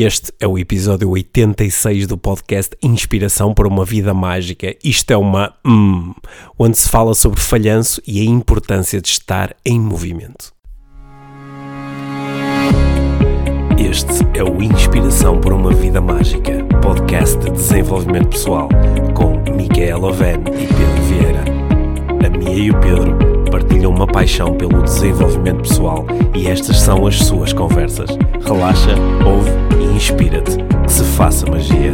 Este é o episódio 86 do podcast Inspiração para uma Vida Mágica. Isto é uma hum, onde se fala sobre falhanço e a importância de estar em movimento. Este é o Inspiração para uma Vida Mágica, podcast de desenvolvimento pessoal, com Micaela Oven e Pedro Vieira. A Mia e o Pedro partilham uma paixão pelo desenvolvimento pessoal e estas são as suas conversas. Relaxa, ouve inspira-te. Que se faça magia.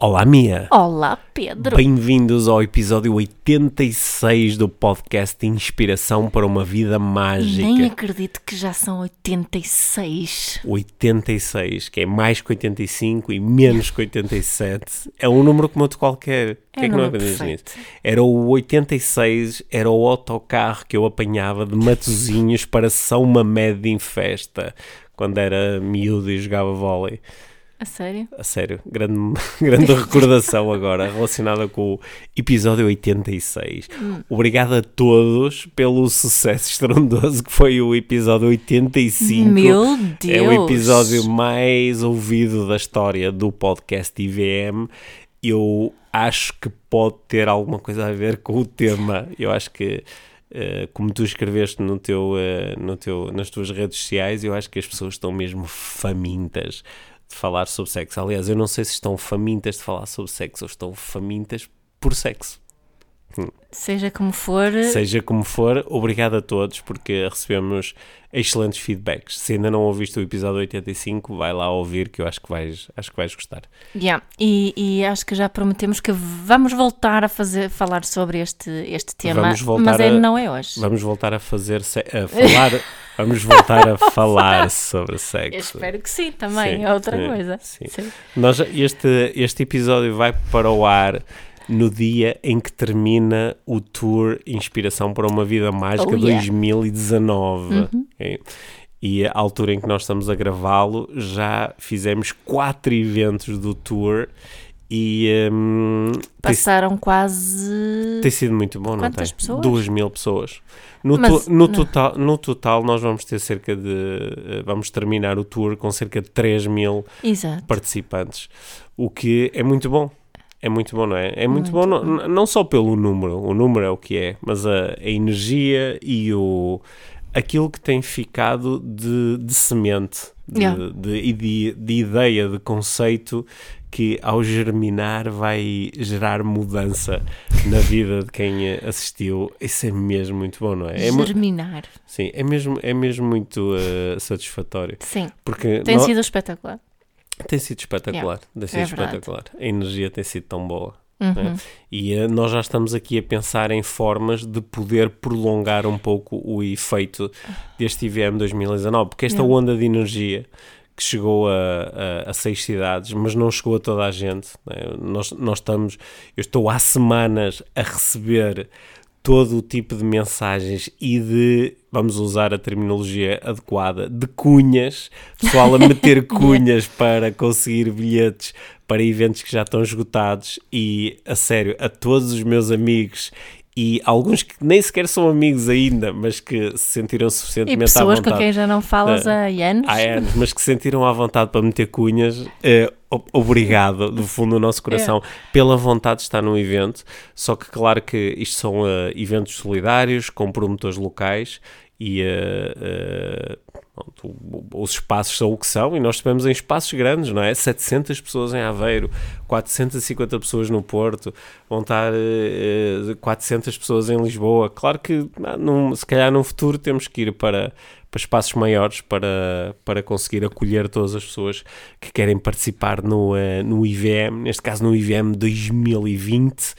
Olá, Mia. Olá, Pedro. Bem-vindos ao episódio 86 do podcast Inspiração para uma Vida Mágica. Nem acredito que já são 86. 86, que é mais que 85 e menos que 87. É um número como outro qualquer. É que é que não nisso? Era o 86, era o autocarro que eu apanhava de Matozinhos para São Mamede em festa, quando era miúdo e jogava vôlei. A sério? A sério, grande, grande recordação agora relacionada com o episódio 86. Hum. Obrigado a todos pelo sucesso estrondoso que foi o episódio 85. Meu Deus. É o episódio mais ouvido da história do podcast IVM. Eu acho que pode ter alguma coisa a ver com o tema. Eu acho que, eh, como tu escreveste no teu, eh, no teu, nas tuas redes sociais, eu acho que as pessoas estão mesmo famintas de falar sobre sexo. Aliás, eu não sei se estão famintas de falar sobre sexo ou estão famintas por sexo. Seja como for, Seja como for, obrigado a todos porque recebemos excelentes feedbacks. Se ainda não ouviste o episódio 85, vai lá ouvir que eu acho que vais, acho que vais gostar. yeah. e, e acho que já prometemos que vamos voltar a fazer, falar sobre este, este tema, Vamos voltar mas é, a- não é hoje. Vamos voltar a fazer a falar, vamos voltar a falar sobre Eu sexo. espero que sim, também, Sim, é outra sim, coisa. sim. Sim. Nós, este, este episódio vai para o ar no dia em que termina o tour Inspiração para uma Vida Mágica Oh, yeah. 2019. ok? E a altura em que nós estamos a gravá-lo, já fizemos quatro eventos do tour e tem, Passaram quase. tem sido muito bom, não Quantas tem? pessoas? Duas mil pessoas. No, Mas- to- no total, no total, nós vamos ter cerca de. eh, Vamos terminar o tour com cerca de 3 mil Exato. participantes, o que é muito bom. É muito bom, não é? É muito, Muito bom, não, não só pelo número, o número é o que é, mas a, a energia e o, aquilo que tem ficado de, de semente de, Yeah. de, de, de ideia, de conceito que ao germinar vai gerar mudança na vida de quem assistiu. Isso é mesmo muito bom, não é? é Germinar. sim, é mesmo, é mesmo muito eh, satisfatório. Sim, Porque tem nó- sido espetacular. tem sido espetacular, tem sido é verdade. espetacular. A energia tem sido tão boa. Uhum. né? E eh, nós já estamos aqui a pensar em formas de poder prolongar um pouco o efeito deste IVM 2019, porque esta Yeah. onda de energia que chegou a, a, a seis cidades, mas não chegou a toda a gente. né? Nós, nós estamos, eu estou há semanas a receber todo o tipo de mensagens e de, vamos usar a terminologia adequada, de cunhas, pessoal a meter cunhas para conseguir bilhetes para eventos que já estão esgotados e, a sério, a todos os meus amigos e alguns que nem sequer são amigos ainda, mas que se sentiram E suficientemente à pessoas vontade com quem já não falas Ah, há anos. há anos, mas que se sentiram à vontade para meter cunhas, eh, obrigado, do fundo do nosso coração, pela vontade de estar num evento. Só que, claro, que isto são eh, eventos solidários com promotores locais e pronto, o- os espaços são o que são e nós estivemos em espaços grandes, não é? 700 pessoas em Aveiro, 450 pessoas no Porto, vão estar eh, eh, 400 pessoas em Lisboa. Claro que, ah, num- se calhar, num futuro temos que ir para para espaços maiores para, para conseguir acolher todas as pessoas que querem participar no, no IVM, neste caso no IVM 2020.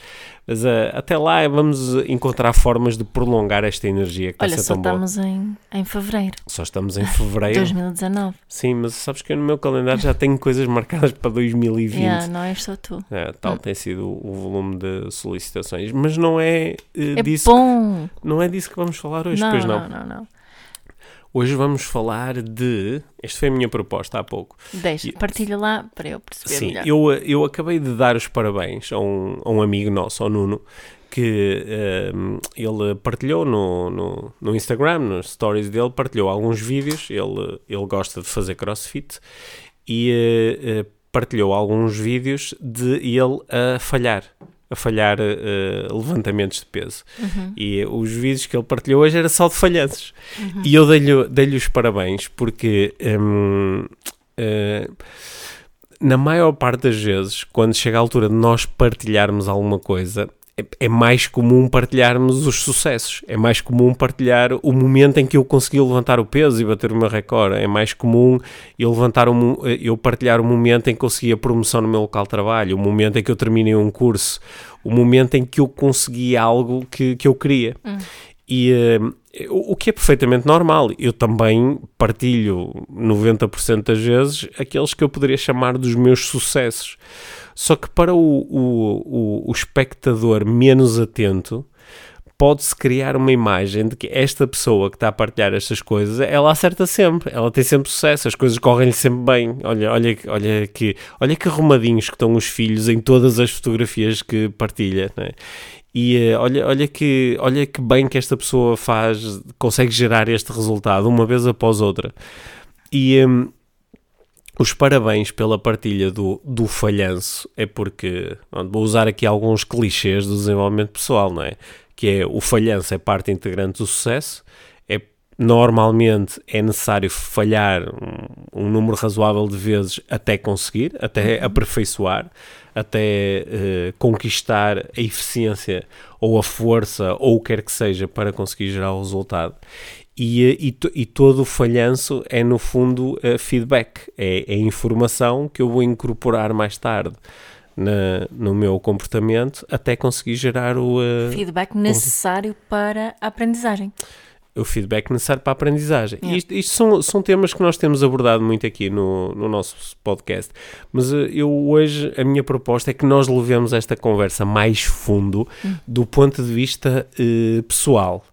Mas eh, até lá vamos encontrar formas de prolongar esta energia que Olha, está a ser só tão boa. estamos em, em fevereiro Só estamos em fevereiro. 2019. Sim, mas sabes que eu no meu calendário já tenho coisas marcadas para 2020. Yeah, não és só tu. É, tal Hum. tem sido o volume de solicitações, mas não é, eh, É disso, bom. não é disso que vamos falar hoje, não, pois não, não, não. Hoje vamos falar de. Esta foi a minha proposta há pouco. Deixa, partilha lá para eu perceber Sim, melhor. eu, eu acabei de dar os parabéns a um, a um amigo nosso, ao Nuno, que uh, ele partilhou no, no, no, Instagram, nos stories dele, partilhou alguns vídeos. Ele, ele gosta de fazer crossfit e uh, partilhou alguns vídeos de ele a falhar a falhar uh, levantamentos de peso. Uhum. E os vídeos que ele partilhou hoje era só de falhanços. Uhum. E eu dei-lhe dei os parabéns porque um, uh, na maior parte das vezes, quando chega a altura de nós partilharmos alguma coisa, é, é mais comum partilharmos os sucessos, é mais comum partilhar o momento em que eu consegui levantar o peso e bater o meu recorde, é mais comum eu, levantar um, eu partilhar o momento em que consegui a promoção no meu local de trabalho, o momento em que eu terminei um curso, o momento em que eu consegui algo que, que eu queria. Hum. E uh, o que é perfeitamente normal. Eu também partilho 90% das vezes aqueles que eu poderia chamar dos meus sucessos. Só que para o, o, o, o espectador menos atento, pode-se criar uma imagem de que esta pessoa que está a partilhar estas coisas, ela acerta sempre, ela tem sempre sucesso, as coisas correm-lhe sempre bem. Olha, olha, olha que, olha que arrumadinhos que estão os filhos em todas as fotografias que partilha, né? E uh, olha, olha, que, olha que bem que esta pessoa faz, consegue gerar este resultado uma vez após outra. E um, os parabéns pela partilha do, do falhanço é porque, vou usar aqui alguns clichês do desenvolvimento pessoal, não é? Que é o falhanço é parte integrante do sucesso, é, normalmente é necessário falhar um, um número razoável de vezes até conseguir, até uhum. aperfeiçoar, até uh, conquistar a eficiência ou a força ou o que quer que seja para conseguir gerar o resultado. E, eh, e, e, todo o falhanço é, no fundo, uh, feedback, é, é informação que eu vou incorporar mais tarde na, no meu comportamento até conseguir gerar o. Uh, feedback necessário para a aprendizagem. O feedback necessário para a aprendizagem. Yeah. Isto, isto, são, são temas que nós temos abordado muito aqui no, no nosso podcast, mas uh, eu hoje, a minha proposta é que nós levemos esta conversa mais fundo hum. do ponto de vista pessoal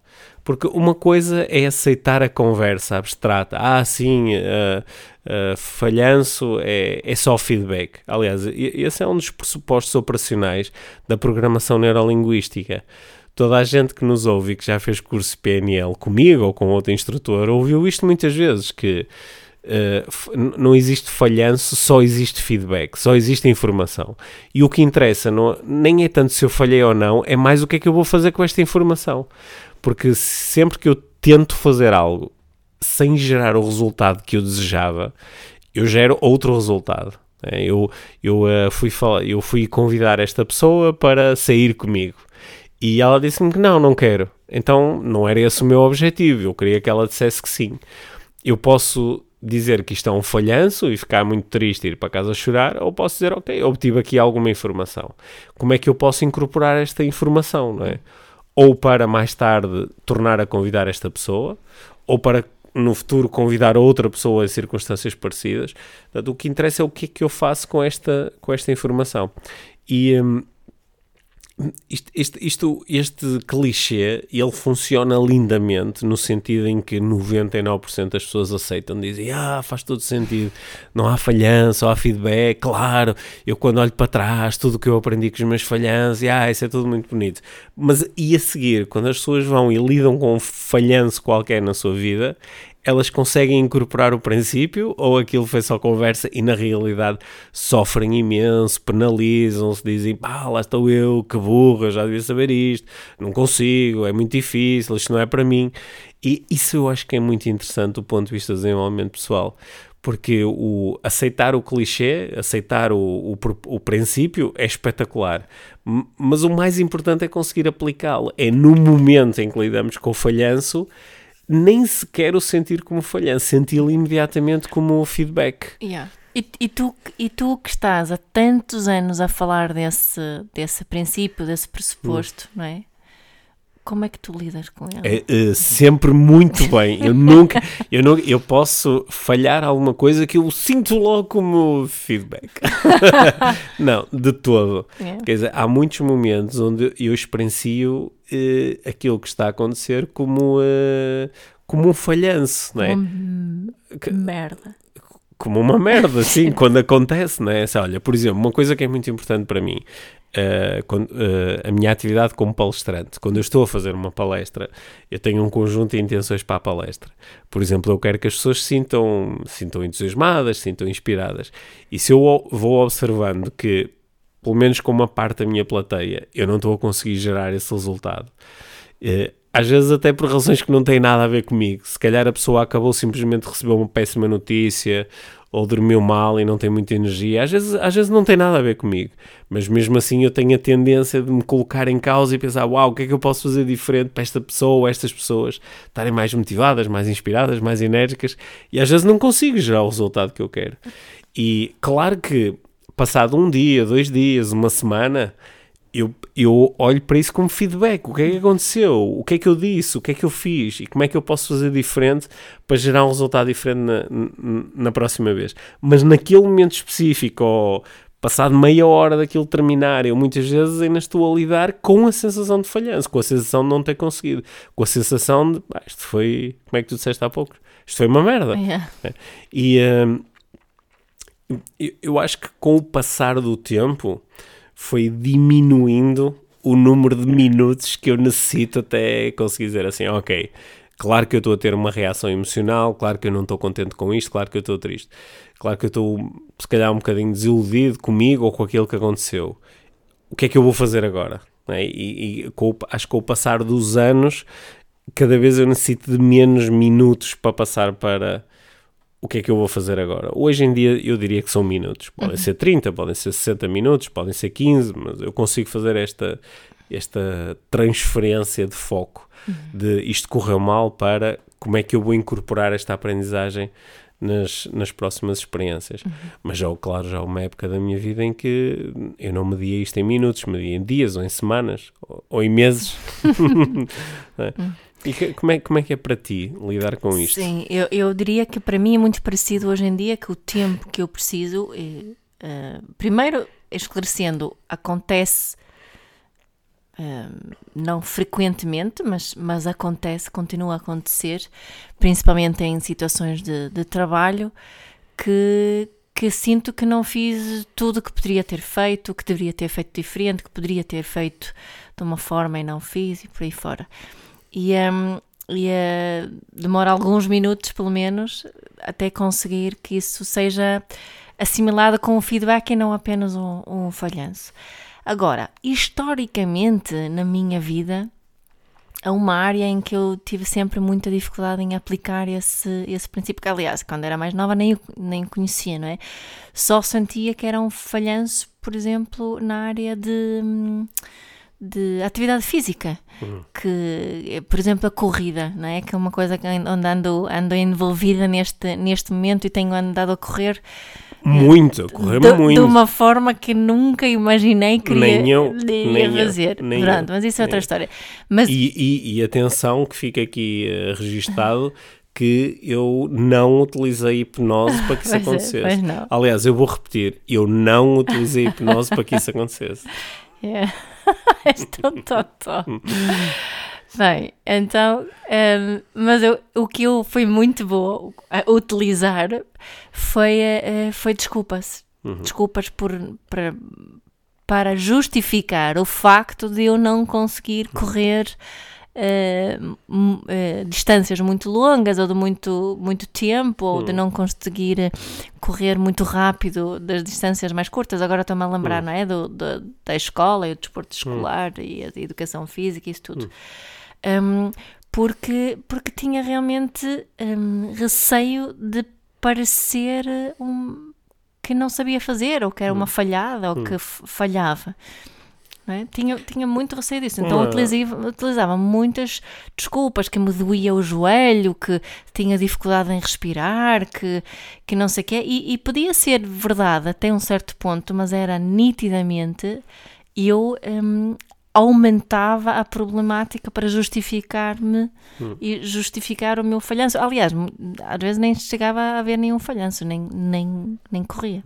porque uma coisa é aceitar a conversa abstrata. Ah, sim, uh, uh, falhanço é, é só feedback. Aliás, esse é um dos pressupostos operacionais da programação neurolinguística. Toda a gente que nos ouve e que já fez curso PNL comigo ou com outro instrutor ouviu isto muitas vezes, que Uh, não existe falhanço, só existe feedback, só existe informação. E o que interessa não, nem é tanto se eu falhei ou não, é mais o que é que eu vou fazer com esta informação. Porque sempre que eu tento fazer algo sem gerar o resultado que eu desejava, eu gero outro resultado. É, eu, eu, uh, fui falar, eu fui convidar esta pessoa para sair comigo e ela disse-me que não, não quero. Então não era esse o meu objetivo. Eu queria que ela dissesse que sim. Eu posso dizer que isto é um falhanço e ficar muito triste e ir para casa chorar, ou posso dizer, ok, obtive aqui alguma informação. Como é que eu posso incorporar esta informação, não é? ou para mais tarde tornar a convidar esta pessoa, ou para no futuro convidar outra pessoa em circunstâncias parecidas. Portanto, o que interessa é o que é que eu faço com esta, com esta informação. E, hum, isto, isto, este clichê, ele funciona lindamente no sentido em que 99% das pessoas aceitam, dizem, ah, faz todo sentido, não há falhança, há feedback, claro, eu quando olho para trás, tudo o que eu aprendi com os meus falhanços, ah, isso é tudo muito bonito. Mas e a seguir, quando as pessoas vão e lidam com um falhanço qualquer na sua vida, elas conseguem incorporar o princípio ou aquilo foi só conversa e na realidade sofrem imenso, penalizam-se, dizem pá, lá estou eu, que burra, já devia saber isto, não consigo, é muito difícil, isto não é para mim. E isso eu acho que é muito interessante do ponto de vista do desenvolvimento pessoal porque o aceitar o clichê, aceitar o, o, o, princípio é espetacular. Mas o mais importante é conseguir aplicá-lo. É no momento em que lidamos com o falhanço nem sequer o sentir como falhança, senti-lo imediatamente como feedback. Yeah. E, e, tu, e tu que estás há tantos anos a falar desse, desse princípio, desse pressuposto, hum. não é? Como é que tu lidas com ele? É, é, sempre muito bem. Eu nunca, eu não, eu posso falhar alguma coisa que eu sinto logo como feedback. não, de todo. Yeah. Quer dizer, há muitos momentos onde eu experiencio uh, aquilo que está a acontecer como, uh, como um falhanço, não é? que, merda. Como uma merda, assim, quando acontece, não é? Assim, olha, por exemplo, uma coisa que é muito importante para mim, uh, quando, uh, a minha atividade como palestrante, quando eu estou a fazer uma palestra, eu tenho um conjunto de intenções para a palestra. Por exemplo, eu quero que as pessoas se sintam, sintam entusiasmadas, se sintam inspiradas. E se eu vou observando que, pelo menos com uma parte da minha plateia, eu não estou a conseguir gerar esse resultado, uh, às vezes até por razões que não têm nada a ver comigo. Se calhar a pessoa acabou simplesmente de receber uma péssima notícia ou dormiu mal e não tem muita energia. Às vezes, às vezes não tem nada a ver comigo, mas mesmo assim eu tenho a tendência de me colocar em causa e pensar: uau, o que é que eu posso fazer diferente para esta pessoa ou estas pessoas estarem mais motivadas, mais inspiradas, mais enérgicas e às vezes não consigo gerar o resultado que eu quero. E claro que passado um dia, dois dias, uma semana eu, eu olho para isso como feedback. O que é que aconteceu? O que é que eu disse? O que é que eu fiz? E como é que eu posso fazer diferente para gerar um resultado diferente na, na próxima vez? Mas naquele momento específico, ou passado meia hora daquilo terminar, eu muitas vezes ainda estou a lidar com a sensação de falhança, com a sensação de não ter conseguido, com a sensação de ah, isto foi, como é que tu disseste há pouco? Isto foi uma merda. Yeah. E um, eu, eu acho que com o passar do tempo foi diminuindo o número de minutos que eu necessito até conseguir dizer assim, ok, claro que eu estou a ter uma reação emocional, claro que eu não estou contente com isto, claro que eu estou triste, claro que eu estou se calhar um bocadinho desiludido comigo ou com aquilo que aconteceu. O que é que eu vou fazer agora? É? E, e com, acho que com o passar dos anos, cada vez eu necessito de menos minutos para passar para o que é que eu vou fazer agora? Hoje em dia eu diria que são minutos. Podem uhum. ser 30, podem ser 60 minutos, podem ser 15, mas eu consigo fazer esta, esta transferência de foco uhum. de isto correu mal para como é que eu vou incorporar esta aprendizagem nas, nas próximas experiências. Uhum. Mas já, claro, já há uma época da minha vida em que eu não media isto em minutos, media em dias ou em semanas ou, ou em meses. é? E que, como, é, como é que é para ti lidar com isto? Sim, eu, eu diria que para mim é muito parecido hoje em dia que o tempo que eu preciso, é, uh, primeiro esclarecendo, acontece uh, não frequentemente, mas, mas acontece, continua a acontecer, principalmente em situações de, de trabalho, que, que sinto que não fiz tudo o que poderia ter feito, que deveria ter feito diferente, que poderia ter feito de uma forma e não fiz e por aí fora e, um, e uh, demora alguns minutos, pelo menos, até conseguir que isso seja assimilado com um feedback e não apenas um, um falhanço. Agora, historicamente, na minha vida, é uma área em que eu tive sempre muita dificuldade em aplicar esse, esse princípio, que aliás, quando era mais nova nem, nem conhecia, não é? Só sentia que era um falhanço, por exemplo, na área de... De atividade física, uhum. que, por exemplo, a corrida, não é? Que é uma coisa que onde ando, ando envolvida neste, neste momento e tenho andado a correr. Muito, a correr de, muito. De uma forma que nunca imaginei que nem eu, nem fazer. Eu, nem Pronto, eu, mas isso é outra eu. história. Mas... E, e, e atenção que fica aqui uh, registado que eu não utilizei hipnose para que isso pois acontecesse. É, Aliás, eu vou repetir, eu não utilizei hipnose para que isso acontecesse. Yeah. És tão totó. Bem, então, um, mas eu, o que eu fui muito boa a utilizar foi, uh, foi desculpas. Uhum. Desculpas por, para, para justificar o facto de eu não conseguir correr uh, uh, distâncias muito longas ou de muito, muito tempo ou de hum. não conseguir correr muito rápido das distâncias mais curtas. Agora estou-me a lembrar, hum. não é? Do, do, da escola e o desporto hum. escolar e a educação física e isso tudo. Um, porque, porque tinha realmente um, receio de parecer um, que não sabia fazer ou que era uma falhada ou que falhava. É? Tinha, tinha muito receio disso, então utilizava, utilizava muitas desculpas, que me doía o joelho, que tinha dificuldade em respirar, que, que não sei o quê, e, e podia ser verdade até um certo ponto, mas era nitidamente eu um, aumentava a problemática para justificar-me hum. e justificar o meu falhanço. Aliás, às vezes nem chegava a haver nenhum falhanço, nem, nem, nem corria.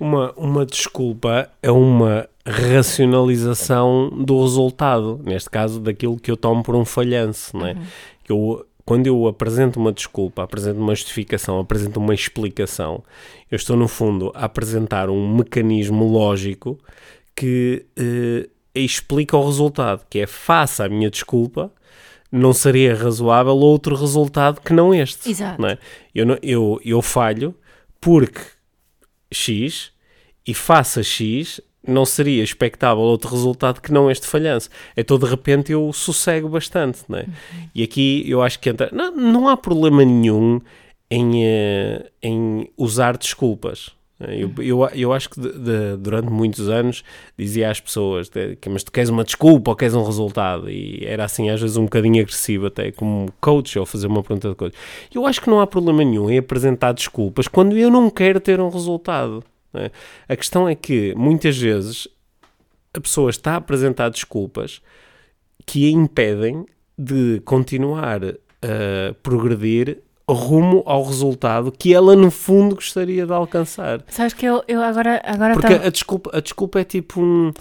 Uma, uma desculpa é uma racionalização do resultado, neste caso daquilo que eu tomo por um falhanço, não é? Uhum. Eu, quando eu apresento uma desculpa, apresento uma justificação, apresento uma explicação, eu estou, no fundo, a apresentar um mecanismo lógico que eh, explica o resultado, que é faça a minha desculpa, não seria razoável outro resultado que não este. Exato. Não é? eu, não- eu, eu falho porque X e faça X não seria expectável outro resultado que não este falhanço. Então de repente eu sossego bastante, não é? E aqui eu acho que entra. Não, não há problema nenhum em, eh, em usar desculpas. Eu, eu, eu acho que de- de- durante muitos anos dizia às pessoas de- que mas tu queres uma desculpa ou queres um resultado e era assim às vezes um bocadinho agressivo até como coach ou fazer uma pergunta de coach eu acho que não há problema nenhum em apresentar desculpas quando eu não quero ter um resultado é? a questão é que muitas vezes a pessoa está a apresentar desculpas que a impedem de continuar a progredir rumo ao resultado que ela no fundo gostaria de alcançar. Sabes que eu, eu agora, agora Porque tava- a desculpa, a desculpa é tipo um.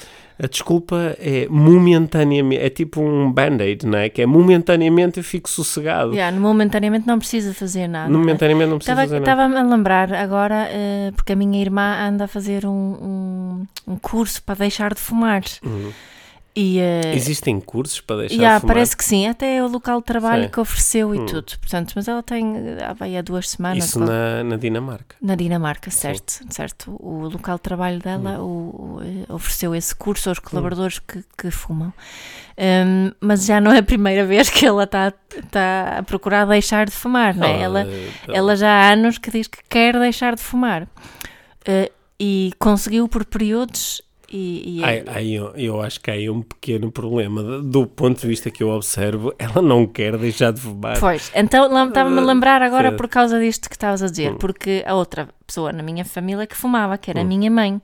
A desculpa é momentaneamente. É tipo um band-aid, não é? Que é momentaneamente eu fico sossegado. Yeah, momentaneamente não precisa fazer nada. Momentaneamente não precisa Estava- fazer nada. Estava-me a lembrar agora, eh, porque a minha irmã anda a fazer um, um, um curso para deixar de fumar. Uhum. E, eh, Existem cursos para deixar yeah, de fumar? parece que sim, até é o local de trabalho Sim. que ofereceu e Hum. tudo. Portanto, mas ela tem ah, vai há duas semanas Isso qual- na, na Dinamarca. na Dinamarca, certo, certo. O local de trabalho dela Hum. o- eh, ofereceu esse curso aos colaboradores que, que fumam. Um, mas já não é a primeira vez que ela está tá a procurar deixar de fumar, não é? Ela, eh, ela já há anos que diz que quer deixar de fumar. Uh, e conseguiu por períodos e, e- Ai, ai, eu, eu acho que há aí um pequeno problema. Do- ponto de vista que eu observo, ela não quer deixar de fumar. Pois, então estava-me a lembrar agora por causa disto que estavas a dizer, Hum. porque a outra pessoa na minha família que fumava, que era a minha mãe,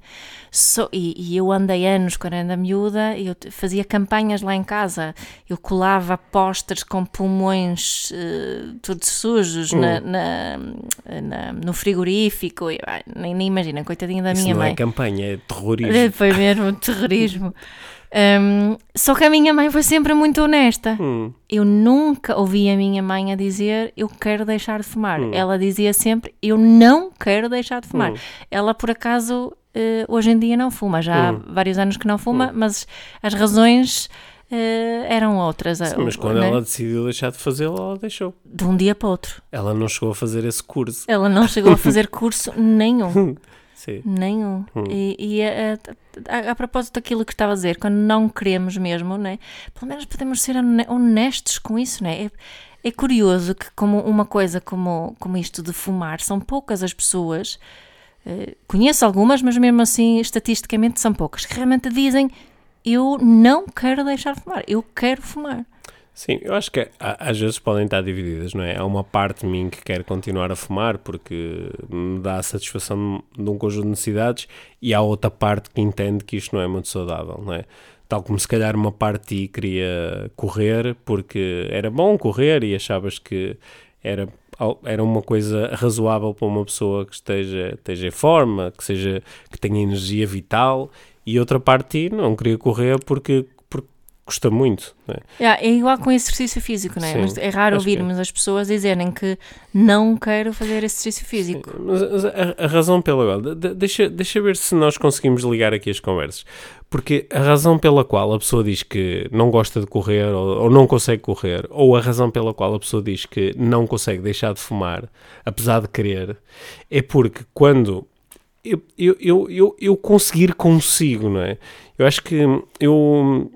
só- e, e eu andei anos quando era miúda, eu fazia campanhas lá em casa, eu colava pósteres com pulmões eh, todos sujos Hum. na, na- na- no frigorífico, nem, nem imagina, coitadinha da Isso minha não mãe. é campanha, é terrorismo. Foi mesmo terrorismo. Um, só que a minha mãe foi sempre muito honesta. Hum, Eu nunca ouvi a minha mãe a dizer eu quero deixar de fumar. Hum. Ela dizia sempre eu não quero deixar de fumar. hum. Ela, por acaso, eh, hoje em dia não fuma. Já Hum. há vários anos que não fuma, mas as razões eh, eram outras. Sim, mas quando né? ela decidiu deixar de fazê-lo, ela deixou. De um dia para outro. Ela não chegou a fazer esse curso. Ela não chegou a fazer curso nenhum. Sim. Nenhum. Hum. E, e a, a- a propósito daquilo que estava a dizer, quando não queremos mesmo, né? pelo menos podemos ser hone- honestos com isso. Né? É, é curioso que, como uma coisa como, como isto de fumar, são poucas as pessoas, eh, conheço algumas, mas mesmo assim, estatisticamente, são poucas, que realmente dizem: Eu não quero deixar de fumar, eu quero fumar. Sim, eu acho que às vezes podem estar divididas, não é? Há uma parte de mim que quer continuar a fumar porque me dá a satisfação de um conjunto de necessidades e há outra parte que entende que isto não é muito saudável, não é? Tal como se calhar uma parte de ti queria correr porque era bom correr e achavas que era, era uma coisa razoável para uma pessoa que esteja, esteja em forma, que, seja, que tenha energia vital e outra parte de ti não queria correr porque custa muito, não é? Yeah, é igual com exercício físico, não é? Sim, Mas é raro que é. ouvirmos as pessoas dizerem que não quero fazer exercício físico. Mas mas a, a razão pela qual. de- de- deixa, deixa ver se nós conseguimos ligar aqui as conversas. Porque a razão pela qual a pessoa diz que não gosta de correr ou, ou não consegue correr, ou a razão pela qual a pessoa diz que não consegue deixar de fumar, apesar de querer, é porque quando eu, eu, eu, eu, conseguir consigo, não é? Eu acho que eu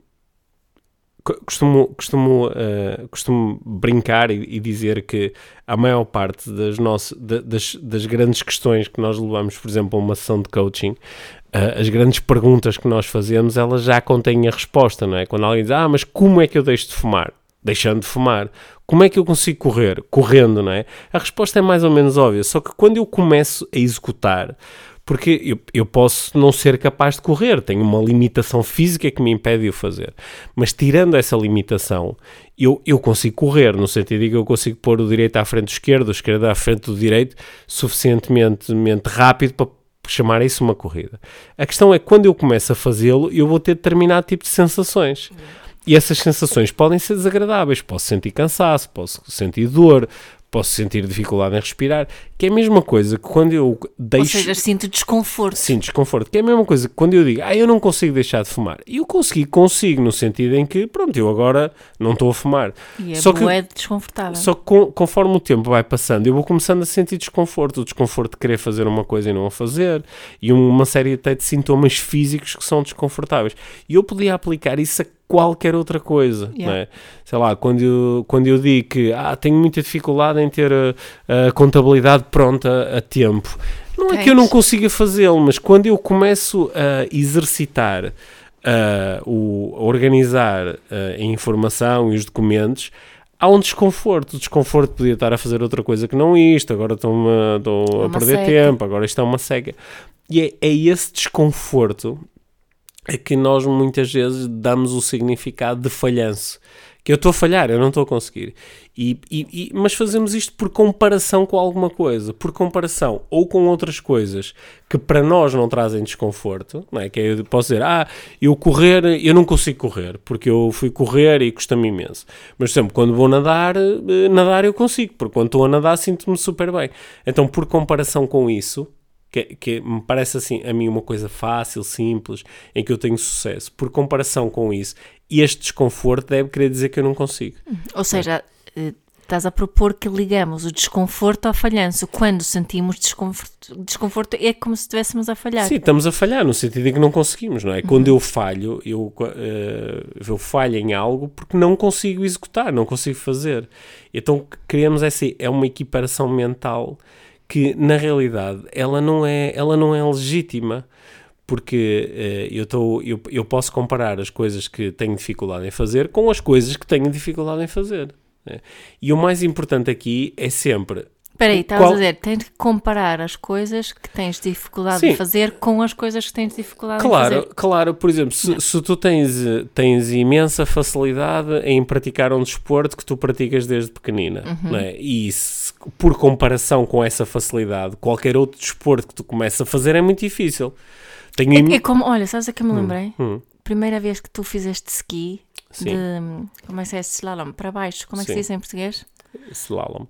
costumo, costumo, eh, costumo brincar e, e dizer que a maior parte das, nossas, da- das, das grandes questões que nós levamos, por exemplo, a uma sessão de coaching, eh, as grandes perguntas que nós fazemos, elas já contêm a resposta, não é? Quando alguém diz, ah, mas como é que eu deixo de fumar? Deixando de fumar. Como é que eu consigo correr? Correndo, não é? A resposta é mais ou menos óbvia, só que quando eu começo a executar, porque eu, eu posso não ser capaz de correr, tenho uma limitação física que me impede de o fazer. Mas tirando essa limitação, eu, eu consigo correr, no sentido de que eu consigo pôr o direito à frente do esquerdo, o esquerdo à frente do direito, suficientemente mente rápido para chamar isso uma corrida. A questão é quando eu começo a fazê-lo, eu vou ter determinado tipo de sensações. e essas sensações podem ser desagradáveis. Posso sentir cansaço, posso sentir dor, posso sentir dificuldade em respirar, que é a mesma coisa que quando eu deixo... Ou seja, sinto desconforto. Sinto desconforto, que é a mesma coisa que quando eu digo, ah, eu não consigo deixar de fumar. E eu consegui, consigo, no sentido em que, pronto, eu agora não estou a fumar. E é Só que- bué desconfortável. Só que com- conforme o tempo vai passando, eu vou começando a sentir desconforto. O desconforto de querer fazer uma coisa e não a fazer. E um- uma série até de sintomas físicos que são desconfortáveis. E eu podia aplicar isso a qualquer outra coisa. Yeah. Não é? Sei lá, quando eu, quando eu digo que ah, tenho muita dificuldade em ter a, a contabilidade pronta a tempo. Não é que eu não consiga fazê-lo, mas quando eu começo a exercitar a, o, a organizar ah, a informação e os documentos, há um desconforto. O desconforto podia estar a fazer outra coisa que não isto, agora estou-me a- estou É a perder seca. tempo, agora isto é uma seca. E é, é esse desconforto a que nós muitas vezes damos o significado de falhanço. Que eu estou a falhar, eu não estou a conseguir. E, e- e- mas fazemos isto por comparação com alguma coisa, por comparação ou com outras coisas que para nós não trazem desconforto, não é? Que é, eu posso dizer, ah, eu correr, eu não consigo correr, porque eu fui correr e custa-me imenso. Mas, exemplo, quando vou nadar, eh, nadar eu consigo, porque quando estou a nadar sinto-me super bem. Então, por comparação com isso, que, que me parece assim a mim uma coisa fácil, simples, em que eu tenho sucesso. Por comparação com isso, este desconforto deve querer dizer que eu não consigo. Ou seja, eh, estás a propor que ligamos o desconforto ao falhanço. Quando sentimos desconforto, desconforto é como se estivéssemos a falhar. Sim, estamos a falhar no sentido em que não conseguimos, não é? Quando eu falho, eu, eh, eu falho em algo porque não consigo executar, não consigo fazer. Então criamos essa, é uma equiparação mental que na realidade ela não é, ela não é legítima. Porque eh, eu, tô, eu, eu posso comparar as coisas que tenho dificuldade em fazer com as coisas que tenho dificuldade em fazer. né? E o mais importante aqui é sempre Espera aí, estavas a dizer, tens de comparar as coisas que tens dificuldade Sim. em fazer com as coisas que tens dificuldade em Claro, fazer. claro, por exemplo, se, se tu tens, tens imensa facilidade em praticar um desporto que tu praticas desde pequenina, Uhum. não é? e se, por comparação com essa facilidade, qualquer outro desporto que tu comeces a fazer é muito difícil. Tenho im- É como, olha, sabes a que me lembrei? hum. Primeira vez que tu fizeste ski, Sim, de, como é que se é slalom? Para baixo, como é que se Sim. diz em português? slalom,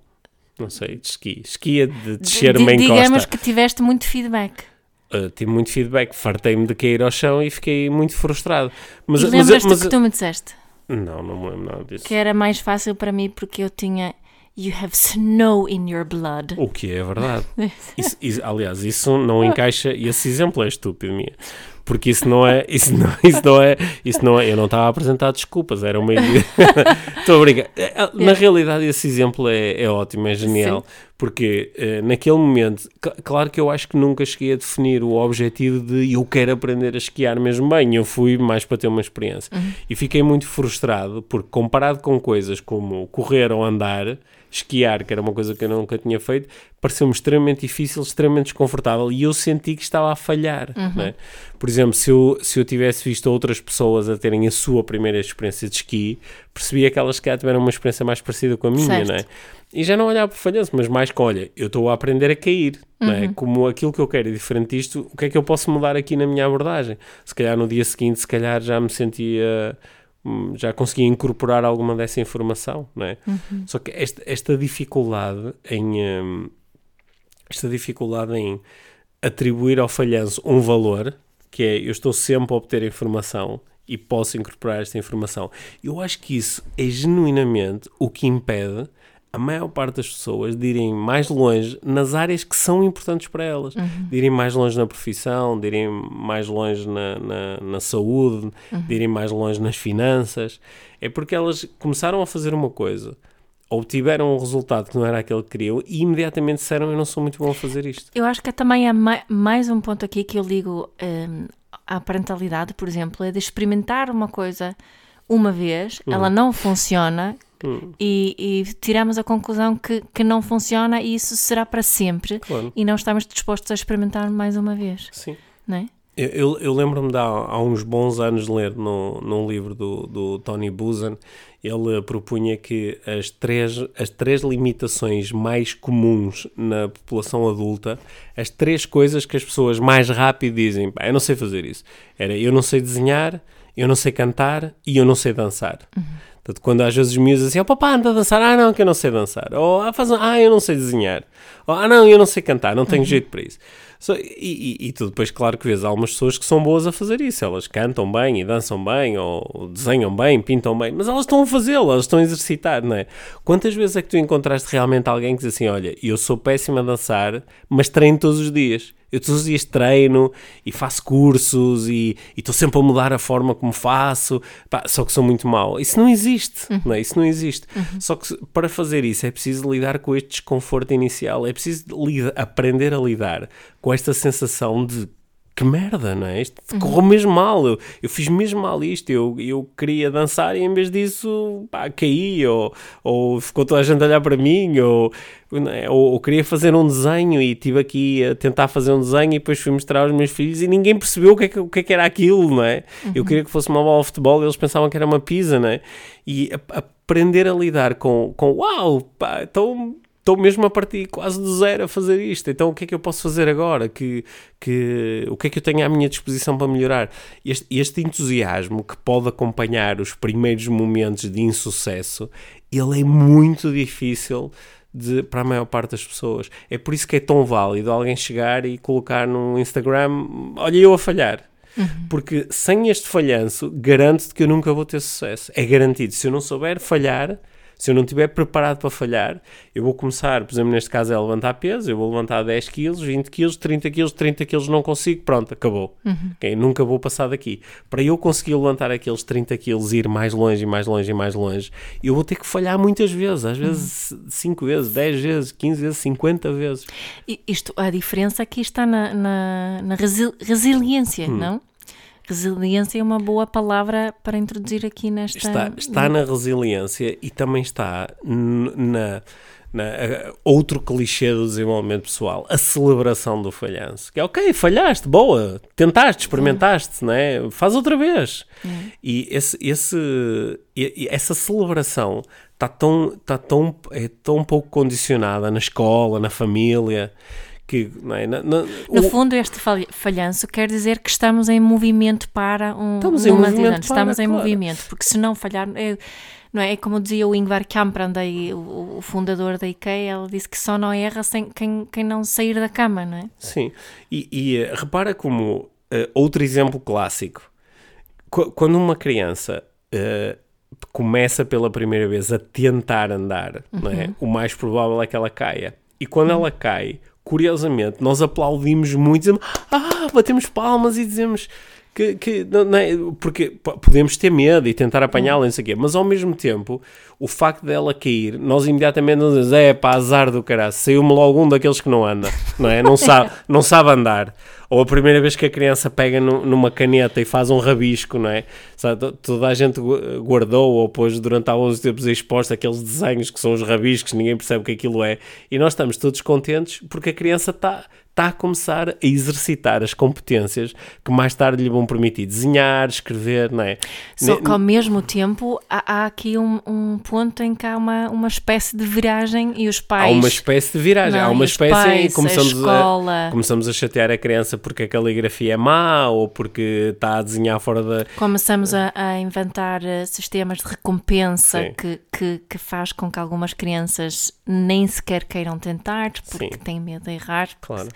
não sei, de esqui. Esqui é de descer uma digamos encosta. que tiveste muito feedback. Uh, tive muito feedback, fartei-me de cair ao chão e fiquei muito frustrado. Mas, e mas, lembras-te mas- que tu me disseste? Não, não me lembro nada disso. Que era mais fácil para mim porque eu tinha You have snow in your blood. O que é verdade. Isso- isso- aliás, isso não encaixa. e Esse exemplo é estúpido, minha. Porque isso não é. Isso não, isso não é. Isso não é. Eu não estava a apresentar desculpas, era uma. Estou a brincar. É, Na realidade, esse exemplo é, é ótimo, é genial. Porque eh, naquele momento, cl- claro que eu acho que nunca cheguei a definir o objetivo de eu quero aprender a esquiar mesmo bem. Eu fui mais para ter uma experiência. E fiquei muito frustrado porque, comparado com coisas como correr ou andar, esquiar, que era uma coisa que eu nunca tinha feito, pareceu-me extremamente difícil, extremamente desconfortável e eu senti que estava a falhar. não é? Por exemplo, se eu, se eu tivesse visto outras pessoas a terem a sua primeira experiência de esqui, percebia que elas se calhar tiveram uma experiência mais parecida com a minha, Certo. não é? E já não olhava para o falhanço, mas mais que, olha, eu estou a aprender a cair, não é? Como aquilo que eu quero é diferente disto, o que é que eu posso mudar aqui na minha abordagem? Se calhar no dia seguinte, se calhar já me sentia, hum, já conseguia incorporar alguma dessa informação, não é? Só que esta, esta dificuldade em, hum, esta dificuldade em atribuir ao falhanço um valor, que é eu estou sempre a obter informação e posso incorporar esta informação. Eu acho que isso é genuinamente o que impede a maior parte das pessoas de irem mais longe nas áreas que são importantes para elas. De irem mais longe na profissão, de irem mais longe na, na, na saúde, de irem mais longe nas finanças. É porque elas começaram a fazer uma coisa, obtiveram um resultado que não era aquele que queriam e imediatamente disseram eu não sou muito bom a fazer isto. Eu acho que também há mai- mais um ponto aqui que eu ligo hum, à parentalidade, por exemplo, é de experimentar uma coisa uma vez, ela não funciona Hum, e, e tiramos a conclusão que, que não funciona e isso será para sempre claro, e não estamos dispostos a experimentar mais uma vez, sim. não é? Eu, eu, eu lembro-me de há, há uns bons anos de ler no, num livro do, do Tony Buzan, ele propunha que as três, as três limitações mais comuns na população adulta, as três coisas que as pessoas mais rápido dizem, "Pá, eu não sei fazer isso, era eu não sei desenhar, eu não sei cantar e eu não sei dançar. Uhum. Portanto, quando às vezes os miúdos assim, oh papá, anda a dançar, ah não, que eu não sei dançar. Ou ah, faz, ah eu não sei desenhar. Ou ah não, eu não sei cantar, não tenho jeito para isso. So, e, e, e, tu depois, claro que vês algumas pessoas que são boas a fazer isso. Elas cantam bem e dançam bem, ou desenham bem, pintam bem, mas elas estão a fazê-lo, elas estão a exercitar, não é? Quantas vezes é que tu encontraste realmente alguém que diz assim: Olha, eu sou péssima a dançar, mas treino todos os dias. Eu todos os dias treino e faço cursos e estou sempre a mudar a forma como faço, Pá, só que sou muito mau. Isso não existe, uhum. não é? Isso não existe. Uhum. Só que para fazer isso é preciso lidar com este desconforto inicial, é preciso aprender a lidar com esta sensação de que merda, não é? Isto uhum. correu mesmo mal, eu, eu fiz mesmo mal isto, eu, eu queria dançar e em vez disso, pá, caí, ou, ou ficou toda a gente a olhar para mim, ou, é? ou, ou, queria fazer um desenho e estive aqui a tentar fazer um desenho e depois fui mostrar aos meus filhos e ninguém percebeu o que é que, o que, é que era aquilo, não é? Uhum. Eu queria que fosse uma bola de futebol e eles pensavam que era uma pizza, não é? E a, aprender a lidar com, com uau, pá, então estou mesmo a partir quase do zero a fazer isto, então o que é que eu posso fazer agora? Que, que, o que é que eu tenho à minha disposição para melhorar? Este, este entusiasmo que pode acompanhar os primeiros momentos de insucesso, ele é muito difícil de, para a maior parte das pessoas. É por isso que é tão válido alguém chegar e colocar no Instagram, olha eu a falhar. Uhum. Porque sem este falhanço, garanto-te que eu nunca vou ter sucesso. É garantido. Se eu não souber falhar, se eu não estiver preparado para falhar, eu vou começar, por exemplo, neste caso é levantar peso, eu vou levantar 10 kg, 20 kg, 30 kg, 30 kg não consigo, pronto, acabou. Uhum. Okay? Nunca vou passar daqui. Para eu conseguir levantar aqueles 30 kg e ir mais longe e mais longe e mais longe, eu vou ter que falhar muitas vezes, às vezes 5 uhum. vezes, 10 vezes, 15 vezes, 50 vezes. E isto, a diferença aqui está na, na, na resi resiliência, hum. não? Resiliência é uma boa palavra para introduzir aqui nesta. Está, está na resiliência e também está na, na, outro clichê do desenvolvimento pessoal, a celebração do falhanço. Que é ok, falhaste, boa, tentaste, experimentaste, não é? faz outra vez. E esse, esse, essa celebração está tão, está tão, é tão pouco condicionada na escola, na família que. É? no, no, no fundo, este falhanço quer dizer que estamos em movimento para um. Estamos em movimento. Para, estamos em claro. movimento, porque se não falhar. É, não é? é como dizia o Ingvar Kamprad, o, o, fundador da IKEA, ele disse que só não erra sem quem, quem não sair da cama, não é? Sim, e, e uh, repara como uh, outro exemplo clássico, Qu quando uma criança uh, começa pela primeira vez a tentar andar, uhum. não é? Uhum. o mais provável é que ela caia. E quando uhum. ela cai, curiosamente, nós aplaudimos muito, dizemos, ah, batemos palmas e dizemos que, que não, é, porque podemos ter medo e tentar apanhá-la, não sei o quê, mas ao mesmo tempo, o facto dela cair, nós imediatamente nos dizemos, é pá, azar do caralho, saiu-me logo um daqueles que não anda, não é? Não sabe, não sabe andar. Ou a primeira vez que a criança pega no, numa caneta e faz um rabisco, não é? Sabe, toda a gente guardou ou pôs durante alguns tempos exposto aqueles desenhos que são os rabiscos, ninguém percebe o que aquilo é. E nós estamos todos contentes porque a criança está está a começar a exercitar as competências que mais tarde lhe vão permitir desenhar, escrever, não é? Só que ao mesmo tempo há, há aqui um, um, ponto em que há uma, uma espécie de viragem e os pais... Há uma espécie de viragem, não, há uma espécie pais, começamos a, a, começamos a chatear a criança porque a caligrafia é má ou porque está a desenhar fora da... Começamos a, a inventar eh, sistemas de recompensa que, que, que, faz com que algumas crianças nem sequer queiram tentar porque Sim. têm medo de errar. Claro.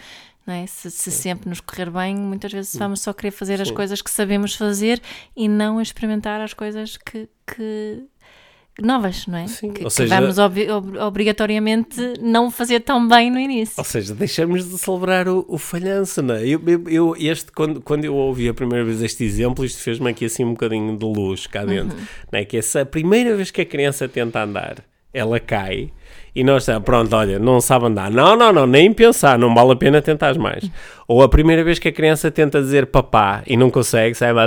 É? Se, se sempre nos correr bem, muitas vezes vamos só querer fazer as coisas que sabemos fazer e não experimentar as coisas que, que novas, não é? Sim, que, ou seja, que vamos ob obrigatoriamente não fazer tão bem no início. Ou seja, deixamos de celebrar o, o falhanço, não é? Eu, eu, eu, este, quando, quando eu ouvi a primeira vez este exemplo, isto fez-me aqui assim um bocadinho de luz cá dentro, uhum. não é? Que essa a primeira vez que a criança tenta andar, ela cai e nós, pronto, olha, não sabe andar. Não, não, não, nem pensar, não vale a pena tentar mais. Ou a primeira vez que a criança tenta dizer papá e não consegue, sai lá,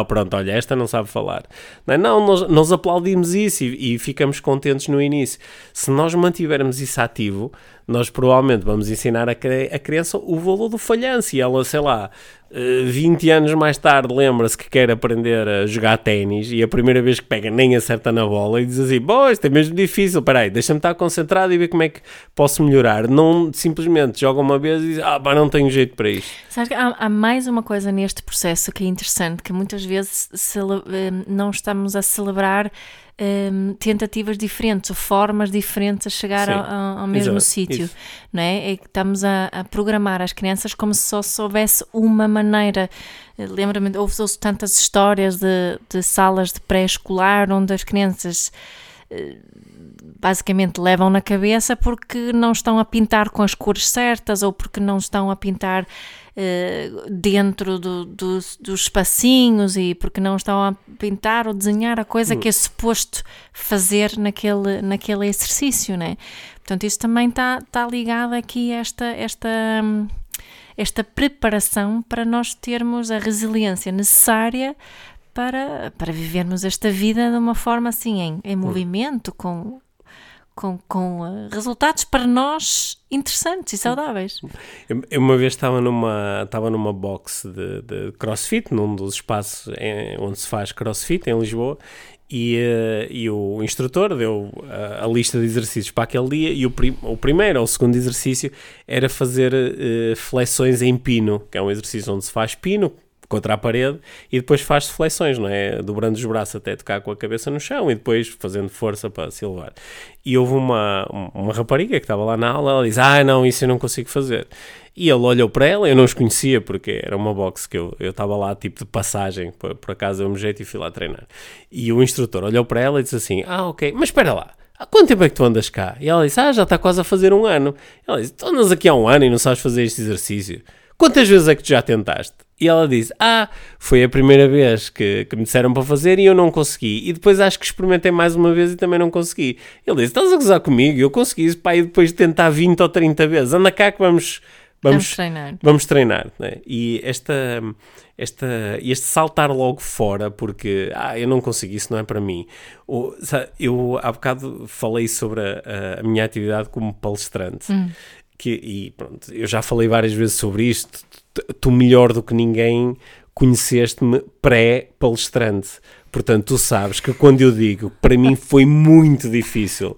oh, pronto, olha, esta não sabe falar. Não, é? não nós, nós aplaudimos isso e, e ficamos contentes no início. Se nós mantivermos isso ativo, nós provavelmente vamos ensinar a, a criança o valor do falhanço e ela, sei lá, 20 eh, anos mais tarde lembra-se que quer aprender a jogar ténis e a primeira vez que pega nem acerta na bola e diz assim, bom, isto é mesmo difícil, peraí, deixa-me estar concentrado e ver como é que posso melhorar. Não simplesmente joga uma vez e diz, ah, pá, não tenho jeito para isto. Sabes que há, há, mais uma coisa neste processo que é interessante, que muitas vezes eh, não estamos a celebrar um, tentativas diferentes formas diferentes a chegar ao, ao, mesmo sítio, não é? é que estamos a, a, programar as crianças como se só soubesse uma maneira. Lembra-me, houve-se tantas histórias de, de salas de pré-escolar onde as crianças eh, basicamente levam na cabeça porque não estão a pintar com as cores certas ou porque não estão a pintar eh, dentro do, do, dos espacinhos e porque não estão a pintar ou desenhar a coisa que é suposto fazer naquele, naquele exercício, né? Portanto, isso também está tá ligado aqui a esta, esta, esta preparação para nós termos a resiliência necessária para, para vivermos esta vida de uma forma assim, em, em movimento, com com, com uh, resultados para nós interessantes e saudáveis. Eu, uma vez estava numa, estava numa box de, de crossfit, num dos espaços em, onde se faz crossfit, em Lisboa, e, uh, e o instrutor deu a, a, lista de exercícios para aquele dia e o, prim, o primeiro ou o segundo exercício era fazer uh, flexões em pino, que é um exercício onde se faz pino, contra a parede e depois faz flexões, não é? Dobrando os braços até tocar com a cabeça no chão e depois fazendo força para se elevar. E houve uma, uma rapariga que estava lá na aula, ela diz: Ah, não, isso eu não consigo fazer. E ele olhou para ela, eu não os conhecia porque era uma box que eu estava lá tipo de passagem, por, por acaso eu me jeito e fui lá treinar. E o instrutor olhou para ela e disse assim: Ah, ok, mas espera lá. Há quanto tempo é que tu andas cá? E ela disse, ah, já está quase a fazer um ano. Ela disse, tu andas aqui há um ano e não sabes fazer este exercício. Quantas vezes é que tu já tentaste? E ela disse: Ah, foi a primeira vez que, que me disseram para fazer e eu não consegui. E depois acho que experimentei mais uma vez e também não consegui. Ele disse: Estás a gozar comigo? Eu consegui isso, pá, e depois de tentar 20 ou 30 vezes. Anda cá que vamos. Vamos, vamos treinar. Vamos treinar né? E esta, esta, este saltar logo fora, porque ah, eu não consegui, isso não é para mim. Ou, sabe, eu há bocado falei sobre a, a minha atividade como palestrante. Hum que, e pronto, eu já falei várias vezes sobre isto, tu melhor do que ninguém conheceste-me pré-palestrante. Portanto, tu sabes que quando eu digo para mim foi muito difícil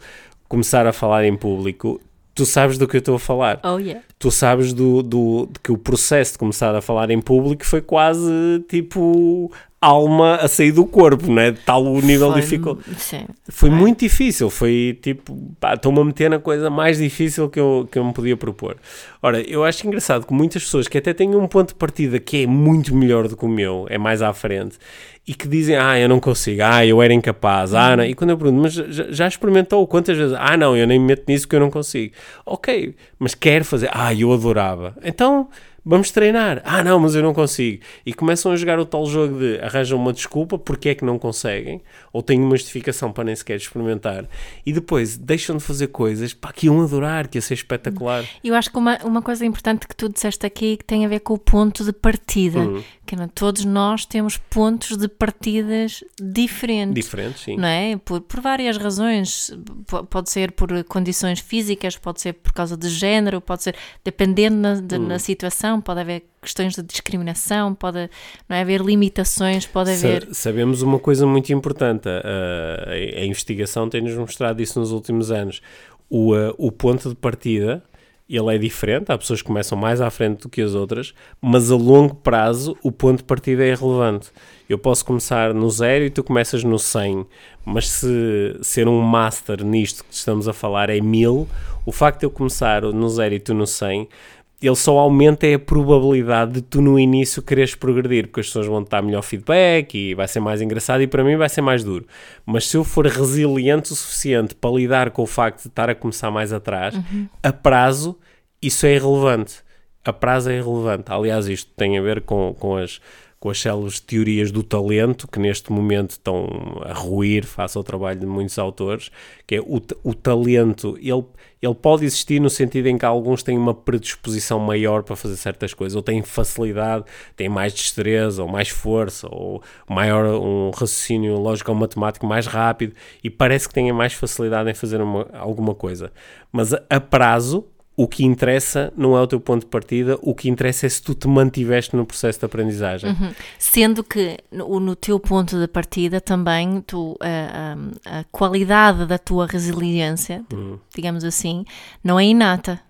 começar a falar em público, tu sabes do que eu estou a falar. Oh, yeah. Tu sabes do, do, de que o processo de começar a falar em público foi quase tipo alma a sair do corpo, não é? Tal o nível foi, dificuldade. Sim. Foi é. muito difícil, foi tipo, estou-me a meter na coisa mais difícil que eu, que eu me podia propor. Ora, eu acho engraçado que muitas pessoas que até têm um ponto de partida que é muito melhor do que o meu, é mais à frente, e que dizem, ah, eu não consigo, ah, eu era incapaz, ah, não. e quando eu pergunto, mas já, já experimentou quantas vezes? Ah, não, eu nem me meto nisso que eu não consigo. Ok, mas quer fazer, ah, eu adorava. Então vamos treinar. Ah, não, mas eu não consigo. E começam a jogar o tal jogo de arranjam uma desculpa porque é que não conseguem, ou têm uma justificação para nem sequer experimentar, e depois deixam de fazer coisas para que iam adorar, que ia ser espetacular. Eu acho que uma, uma coisa importante que tu disseste aqui que tem a ver com o ponto de partida. Uhum. Que não, todos nós temos pontos de partidas diferentes. Diferentes, sim. Não é? Por, por várias razões. Pode ser por condições físicas, pode ser por causa de género, pode ser dependendo na, de, uhum. na situação, pode haver questões de discriminação, pode não é, haver limitações, pode haver... Sa sabemos uma coisa muito importante, a, a investigação tem-nos mostrado isso nos últimos anos. O, a, o ponto de partida ele é diferente, há pessoas que começam mais à frente do que as outras, mas a longo prazo o ponto de partida é relevante. Eu posso começar no zero e tu começas no 100, mas se ser um master nisto que estamos a falar é mil, o facto de eu começar no zero e tu no 100 ele só aumenta a probabilidade de tu no início quereres progredir, porque as pessoas vão te dar melhor feedback e vai ser mais engraçado e para mim vai ser mais duro. Mas se eu for resiliente o suficiente para lidar com o facto de estar a começar mais atrás, uhum. a prazo, isso é irrelevante. A prazo é irrelevante. Aliás, isto tem a ver com, com as com as células de teorias do talento, que neste momento estão a ruir face ao trabalho de muitos autores, que é o, o talento, ele, ele pode existir no sentido em que alguns têm uma predisposição maior para fazer certas coisas, ou têm facilidade, têm mais destreza, ou mais força, ou maior um raciocínio lógico ou matemático mais rápido, e parece que têm mais facilidade em fazer uma, alguma coisa. Mas a, a prazo, o que interessa não é o teu ponto de partida, o que interessa é se tu te mantiveste no processo de aprendizagem. Uhum. Sendo que no, no, teu ponto de partida também tu, a, a, a qualidade da tua resiliência, uhum. digamos assim, não é inata.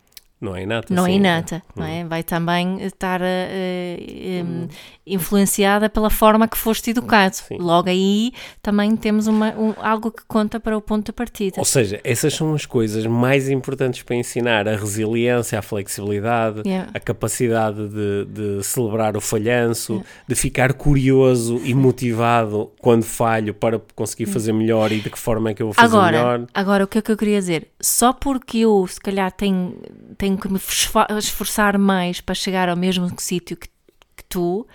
Não é inata. Não sim, é inata, não é? Vai também estar uh, um, influenciada pela forma que foste educado. Sim. Logo aí também temos uma, um, algo que conta para o ponto de partida. Ou seja, essas são as coisas mais importantes para ensinar: a resiliência, a flexibilidade, yeah. a capacidade de, de, celebrar o falhanço, yeah. de ficar curioso e motivado quando falho para conseguir fazer melhor e de que forma é que eu vou fazer agora, melhor. Agora, o que é que eu queria dizer? Só porque eu, se calhar, tenho tenho que me esforçar mais para chegar ao mesmo sítio que, que, tu,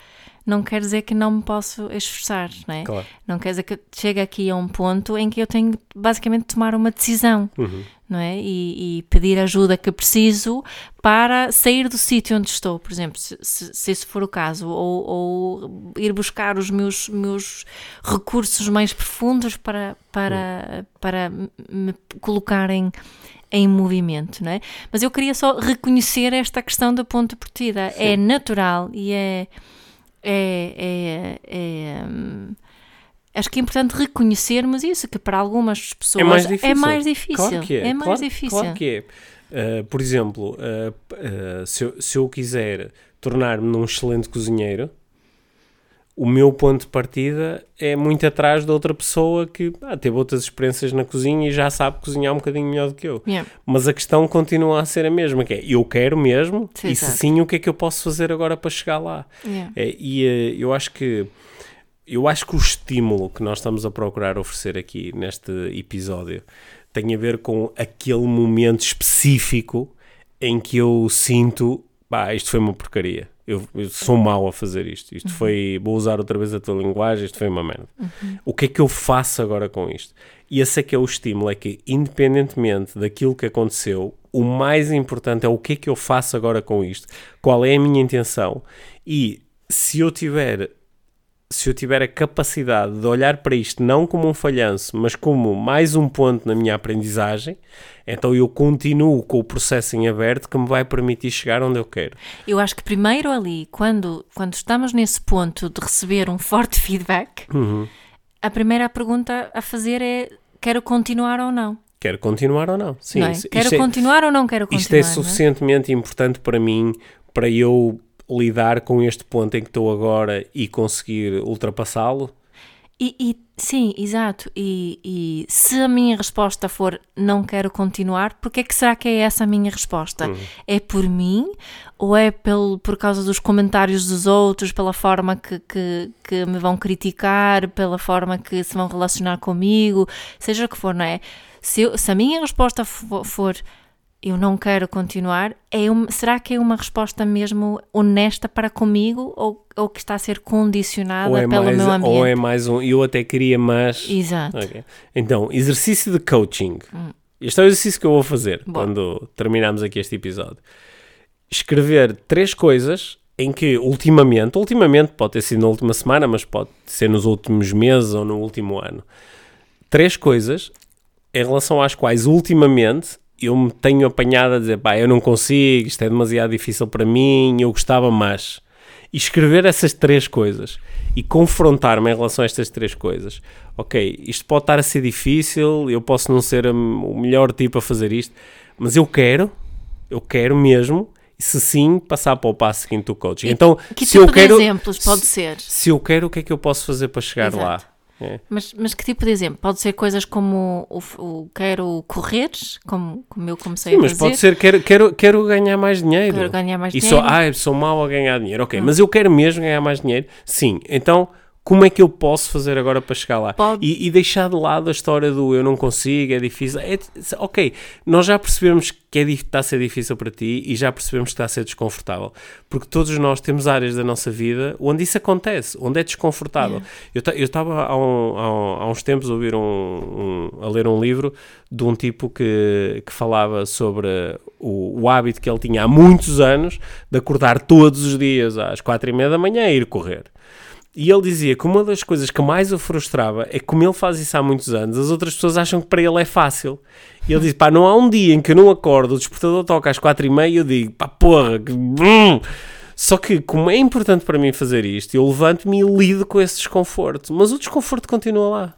não quer dizer que não me posso esforçar, não é? Claro. Não quer dizer que chegue aqui a um ponto em que eu tenho basicamente de tomar uma decisão, uhum. não é? E, e, pedir ajuda que preciso para sair do sítio onde estou, por exemplo, se, se, se esse for o caso, ou, ou, ir buscar os meus, meus recursos mais profundos para, para, uhum. para me colocar em movimento, não é? Mas eu queria só reconhecer esta questão da ponto de partida. Sim. É natural e é, é, é, é hum, acho que é importante reconhecermos isso, que para algumas pessoas é mais difícil. É mais difícil. Claro que é. é mais claro, difícil. Claro que é. Uh, por exemplo, uh, uh, se, eu, se eu quiser tornar-me num excelente cozinheiro, o meu ponto de partida é muito atrás de outra pessoa que ah, teve outras experiências na cozinha e já sabe cozinhar um bocadinho melhor do que eu. Yeah. Mas a questão continua a ser a mesma, que é eu quero mesmo, sim, e se sim, o que é que eu posso fazer agora para chegar lá? Yeah. É, e uh, eu acho que eu acho que o estímulo que nós estamos a procurar oferecer aqui neste episódio tem a ver com aquele momento específico em que eu sinto, pá, isto foi uma porcaria eu, eu, sou mau a fazer isto. Isto uhum. foi. Vou usar outra vez a tua linguagem, isto foi uma merda. Uhum. O que é que eu faço agora com isto? E esse é que é o estímulo: é que, independentemente daquilo que aconteceu, o mais importante é o que é que eu faço agora com isto, qual é a minha intenção. E se eu tiver se eu tiver a capacidade de olhar para isto não como um falhanço, mas como mais um ponto na minha aprendizagem, então eu continuo com o processo em aberto que me vai permitir chegar onde eu quero. Eu acho que primeiro ali, quando, quando estamos nesse ponto de receber um forte feedback, uhum. a primeira pergunta a fazer é: quero continuar ou não? Quero continuar ou não? Sim, não é? Quero é continuar é, ou não quero continuar? Isto é, é? suficientemente é? importante para mim para eu lidar com este ponto em que estou agora e conseguir ultrapassá-lo? E, e, sim, exato. E, e, se a minha resposta for não quero continuar, porque é que será que é essa a minha resposta? Uhum. É por mim ou é pelo, por causa dos comentários dos outros, pela forma que, que, que me vão criticar, pela forma que se vão relacionar comigo, seja o que for, não é? Se, eu, se a minha resposta for, for eu não quero continuar, é uma, será que é uma resposta mesmo honesta para comigo ou, ou que está a ser condicionada é pelo mais, meu ambiente? Ou é mais um, eu até queria mais... Exato. Okay. Então, exercício de coaching. Hum. Este é o exercício que eu vou fazer Bom. quando terminarmos aqui este episódio. Escrever três coisas em que ultimamente, ultimamente pode ter sido na última semana, mas pode ser nos últimos meses ou no último ano, três coisas em relação às quais ultimamente eu me tenho apanhado a dizer, pá, eu não consigo, isto é demasiado difícil para mim, eu gostava mais. E escrever essas três coisas e confrontar-me em relação a estas três coisas. Ok, isto pode estar a ser difícil, eu posso não ser o melhor tipo a fazer isto, mas eu quero, eu quero mesmo, se sim, passar para o passo seguinte do coaching. Então, que se tipo eu quero, exemplos pode ser? Se eu quero, o que é que eu posso fazer para chegar Exato. lá? É. Mas, mas que tipo de exemplo? Pode ser coisas como o, o quero correr, como, como eu comecei Sim, a fazer. mas pode ser quero, quero, quero ganhar mais dinheiro. Quero ganhar mais e dinheiro. só, ah, sou mau a ganhar dinheiro. Ok, hum. mas eu quero mesmo ganhar mais dinheiro. Sim, então como é que eu posso fazer agora para chegar lá? E, e, deixar de lado a história do eu não consigo, é difícil. É, ok, nós já percebemos que é, está a ser difícil para ti e já percebemos que está a ser desconfortável. Porque todos nós temos áreas da nossa vida onde isso acontece, onde é desconfortável. Yeah. Eu estava há, um, há, há, uns tempos a, ouvir um, um, a ler um livro de um tipo que, que falava sobre o, o hábito que ele tinha há muitos anos de acordar todos os dias às quatro e meia da manhã e ir correr. E ele dizia que uma das coisas que mais o frustrava é que, como ele faz isso há muitos anos, as outras pessoas acham que para ele é fácil. E ele disse: pá, não há um dia em que eu não acordo, o despertador toca às quatro e meia e eu digo: pá, porra, que. brum." Só que, como é importante para mim fazer isto, eu levanto-me e lido com esse desconforto. Mas o desconforto continua lá.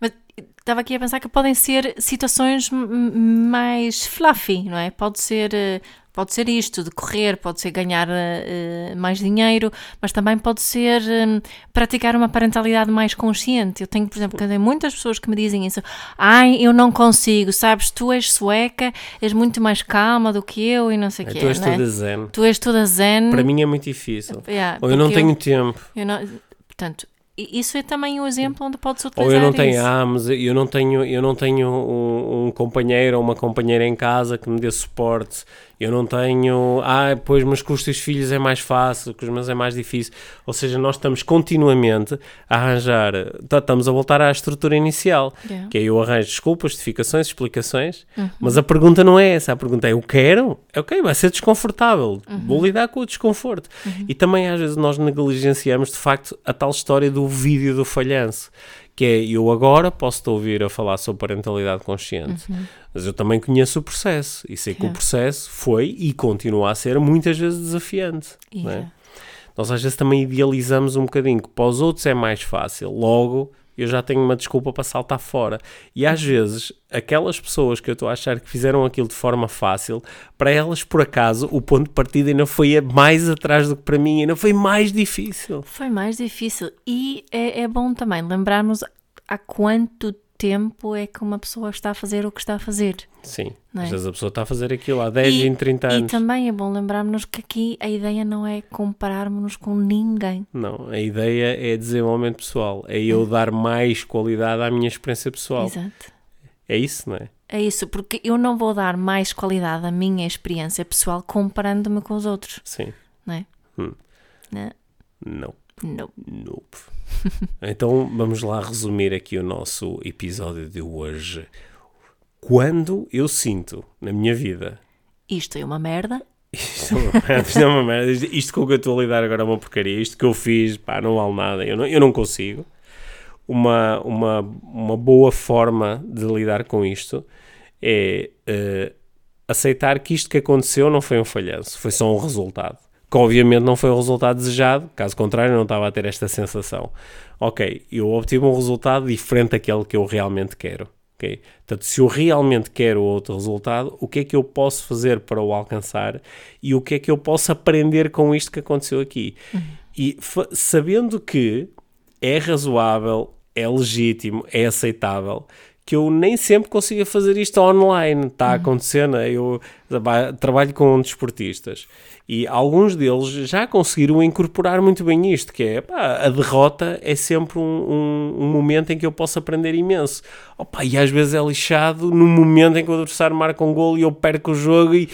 Mas estava aqui a pensar que podem ser situações mais fluffy, não é? Pode ser, eh, pode ser isto de correr, pode ser ganhar eh, mais dinheiro, mas também pode ser eh, praticar uma parentalidade mais consciente. Eu tenho, por exemplo, que muitas pessoas que me dizem isso. Ai, eu não consigo, sabes? Tu és sueca, és muito mais calma do que eu e não sei o quê. tu és não é? toda zen. Tu és toda zen. Para mim é muito difícil. Yeah, Ou eu não tenho tempo. eu não- portanto, isso é também um exemplo onde pode-se Ou utilizar eu não tenho, isso. ah, mas eu não tenho, eu não tenho um, um companheiro ou uma companheira em casa que me dê suporte. Eu não tenho, ah, pois, mas com os teus filhos é mais fácil, com os meus é mais difícil. Ou seja, nós estamos continuamente a arranjar, tá- estamos a voltar à estrutura inicial, Yeah. que é eu arranjo desculpas, justificações, explicações, Uhum. mas a pergunta não é essa, a pergunta é eu quero, é ok, vai ser desconfortável, Uhum. vou lidar com o desconforto. E também às vezes nós negligenciamos de facto a tal história do vídeo do falhanço, que é eu agora posso-te ouvir a falar sobre parentalidade consciente, mas eu também conheço o processo e sei que o Uhum. Yeah. processo foi e continua a ser muitas vezes desafiante. não é? Yeah. Nós às vezes também idealizamos um bocadinho que para os outros é mais fácil, logo eu já tenho uma desculpa para saltar fora. E às vezes, aquelas pessoas que eu estou a achar que fizeram aquilo de forma fácil, para elas, por acaso, o ponto de partida ainda foi mais atrás do que para mim, ainda foi mais difícil. Foi mais difícil. E é, é bom também lembrarmos há quanto tempo é que uma pessoa está a fazer o que está a fazer. Sim, é? às vezes a pessoa está a fazer aquilo há 10, E- 20, 30 E anos. também é bom lembrarmos que aqui a ideia não é compararmos-nos com ninguém. Não, a ideia é desenvolvimento pessoal, é eu dar mais qualidade à minha experiência pessoal. Exato. É isso, não é? É isso, porque eu não vou dar mais qualidade à minha experiência pessoal comparando-me com os outros, Sim. não é? Hum. Não. Não. Não. Nope. então vamos lá resumir aqui o nosso episódio de hoje. Quando eu sinto na minha vida Isto é uma merda. isto é uma merda, isto é uma merda, isto- com o que eu estou a lidar agora é uma porcaria, isto que eu fiz, pá, não vale nada, eu não, eu não consigo. Uma, uma, uma boa forma de lidar com isto é eh, aceitar que isto que aconteceu não foi um falhanço, foi só um resultado. Que obviamente não foi o resultado desejado, caso contrário, não estava a ter esta sensação. Ok, eu obtive um resultado diferente daquele que eu realmente quero. ok? Portanto, se eu realmente quero outro resultado, o que é que eu posso fazer para o alcançar e o que é que eu posso aprender com isto que aconteceu aqui? E fa- sabendo que é razoável, é legítimo, é aceitável, que eu nem sempre consiga fazer isto online. Está a acontecer, né? eu trabalho com desportistas e alguns deles já conseguiram incorporar muito bem isto, que é pá, a derrota é sempre um, um- um momento em que eu posso aprender imenso. Opa, e às vezes é lixado no momento em que o adversário marca um gol e eu perco o jogo e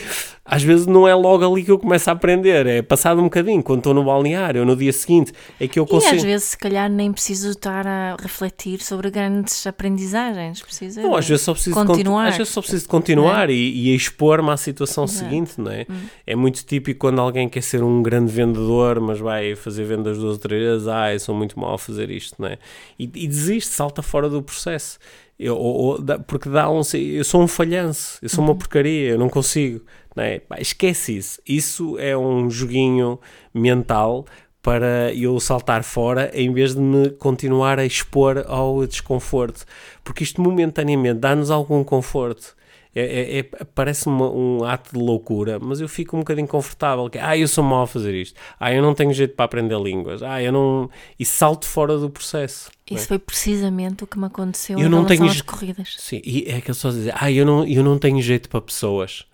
às vezes não é logo ali que eu começo a aprender, é passado um bocadinho, quando estou no balneário ou no dia seguinte, é que eu E consigo... às vezes, se calhar, nem preciso estar a refletir sobre grandes aprendizagens. Precisa Não, às vezes só preciso de continuar. continuar. Às vezes só preciso de continuar e, e expor-me à situação Exato. seguinte, não é? É muito típico quando alguém quer ser um grande vendedor, mas vai fazer vendas duas ou três vezes, ah, eu sou muito mal a fazer isto, não é? E, e desiste, salta fora do processo. Eu, ou- ou porque dá um. Eu sou um falhanço, eu sou uma porcaria, eu não consigo. Não é? Pá, esquece isso. Isso é um joguinho mental para eu saltar fora em vez de me continuar a expor ao desconforto. Porque isto momentaneamente dá-nos algum conforto. É, é- é- parece-me um ato de loucura, mas eu fico um bocadinho confortável. Que, ah, eu sou mau a fazer isto. Ah, eu não tenho jeito para aprender línguas. Ah, eu não. E salto fora do processo. não é? Isso foi precisamente o que me aconteceu Eu em não tenho às je- corridas. Sim, e é aquelas pessoas dizem, ah, eu não, eu não tenho jeito para pessoas.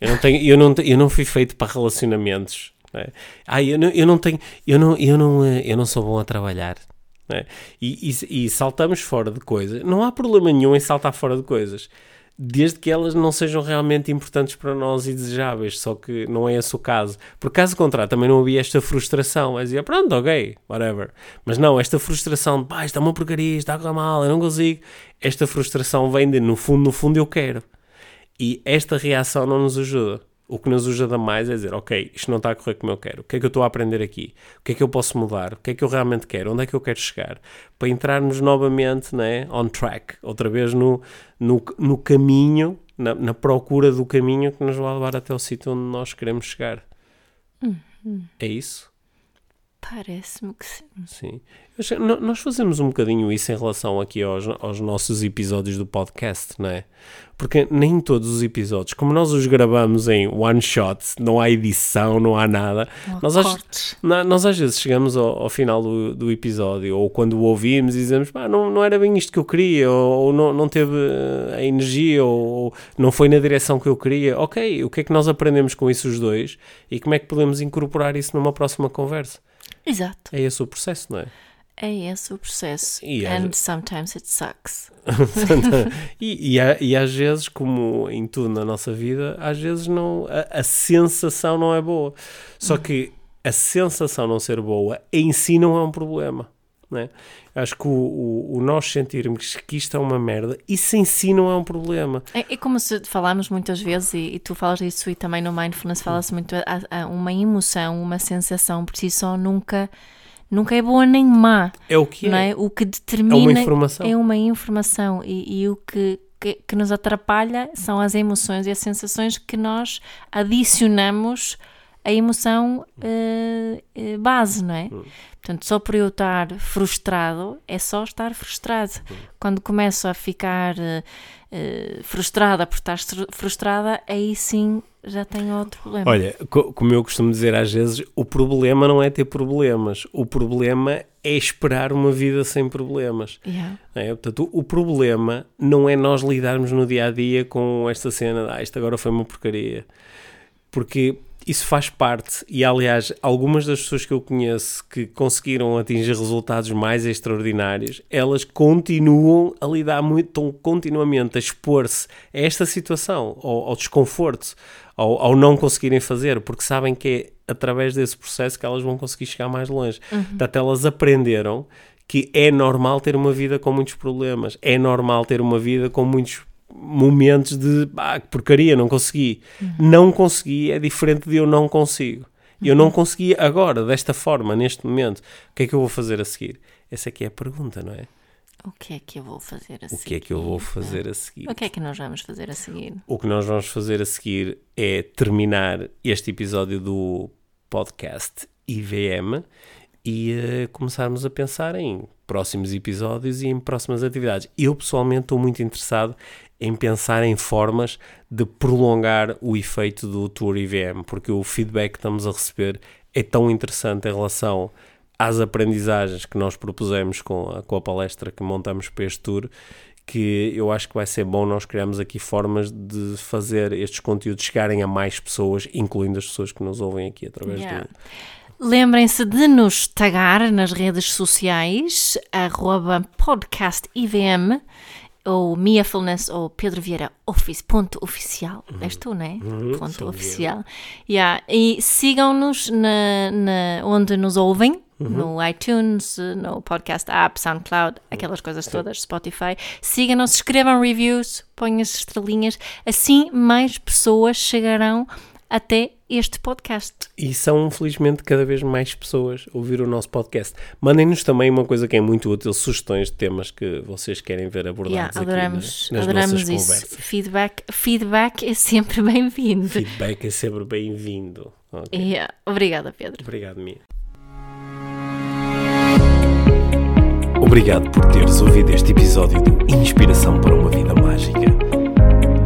Eu não, tenho, eu não, eu não fui feito para relacionamentos. não é? Ah, eu não, eu não tenho, eu não, eu não, eh, eu não sou bom a trabalhar. é? E, e, e saltamos fora de coisas. Não há problema nenhum em saltar fora de coisas. Desde que elas não sejam realmente importantes para nós e desejáveis, só que não é esse o caso. Por caso contrário, também não havia esta frustração. Eu dizia, pronto, ok, whatever. Mas não, esta frustração de, pá, isto é uma porcaria, está a mal, eu não consigo. Esta frustração vem de, no fundo, no fundo, eu quero. E esta reação não nos ajuda. O que nos ajuda mais é dizer, ok, isto não está a correr como eu quero. O que é que eu estou a aprender aqui? O que é que eu posso mudar? O que é que eu realmente quero? Onde é que eu quero chegar? Para entrarmos novamente né, on track, outra vez no, no, no caminho, na, na procura do caminho que nos vai levar até o sítio onde nós queremos chegar. Uhum. É isso? Parece-me que sim. Sim. Nós fazemos um bocadinho isso em relação aqui aos, aos nossos episódios do podcast, não é? Porque nem todos os episódios, como nós os gravamos em one shot, não há edição, não há nada, Não nós, às, cortes. na- nós às vezes chegamos ao, ao final do, do episódio, ou quando o ouvimos e dizemos, pá, não, não era bem isto que eu queria, ou, ou não, não teve eh, a energia, ou, ou não foi na direção que eu queria. Ok, o que é que nós aprendemos com isso os dois e como é que podemos incorporar isso numa próxima conversa? Exato. É esse o processo, não é? É esse o processo. E And sometimes it sucks. e, e, e às vezes, como em tudo na nossa vida, às vezes não, a, a sensação não é boa. Só que a sensação não ser boa em si não é um problema. Né? Acho que o, o, o nós sentirmos que isto é uma merda, isso em si não é um problema. É, é como se falámos muitas vezes, e, e tu falas disso, e também no Mindfulness fala-se muito, a, a- uma emoção, uma sensação por si só nunca, nunca é boa nem má, É o que é. é? O que É determina uma informação. é uma informação, e, e o que, que, que nos atrapalha são as emoções e as sensações que nós adicionamos à emoção eh, base, não é? Portanto, só por eu estar frustrado, é só estar frustrado. Quando começo a ficar eh, frustrada por estar frustrada, aí sim já tenho outro problema. Olha, co- como eu costumo dizer às vezes, o problema não é ter problemas, o problema é esperar uma vida sem problemas. Yeah. É, portanto, o, o problema não é nós lidarmos no dia a dia com esta cena, de, ah, isto agora foi uma porcaria, porque isso faz parte. E aliás, algumas das pessoas que eu conheço que conseguiram atingir resultados mais extraordinários, elas continuam a lidar muito, estão continuamente a expor-se a esta situação, ao, ao desconforto, ao, ao não conseguirem fazer, porque sabem que é através desse processo que elas vão conseguir chegar mais longe. Portanto, elas aprenderam que é normal ter uma vida com muitos problemas, é normal ter uma vida com muitos momentos de ah, que porcaria, não consegui. Não consegui é diferente de eu não consigo. Eu não consegui agora, desta forma, neste momento. O que é que eu vou fazer a seguir? Essa aqui é a pergunta, não é? O que é que eu vou fazer a O seguir? que é que eu vou fazer a seguir? O que é que nós vamos fazer a seguir? O que nós vamos fazer a seguir é terminar este episódio do podcast IVM e eh, começarmos a pensar em próximos episódios e em próximas atividades. Eu pessoalmente estou muito interessado em pensar em formas de prolongar o efeito do Tour IVM, porque o feedback que estamos a receber é tão interessante em relação às aprendizagens que nós propusemos com a, com a palestra que montamos para este tour, que eu acho que vai ser bom nós criarmos aqui formas de fazer estes conteúdos chegarem a mais pessoas, incluindo as pessoas que nos ouvem aqui através Yeah. do, Lembrem-se de nos tagar nas redes sociais, arroba podcastivm, ou Miafulness, ou Pedro Vieira Office, ponto oficial. És tu, não é? ponto sou oficial. Yeah. E sigam-nos na, na- onde nos ouvem, no iTunes, no podcast app, SoundCloud, aquelas coisas todas, Spotify. Sigam-nos, escrevam reviews, ponham as estrelinhas, assim mais pessoas chegarão até este podcast. E são, felizmente, cada vez mais pessoas a ouvir o nosso podcast. Mandem-nos também uma coisa que é muito útil, sugestões de temas que vocês querem ver abordados Yeah, aqui adoramos, na- nas adoramos nossas isso. conversas. Feedback, feedback é sempre bem-vindo. Feedback é sempre bem-vindo. Ok. Yeah. Obrigada, Pedro. Obrigado, Mia. Obrigado por teres ouvido este episódio do Inspiração para uma Vida Mágica.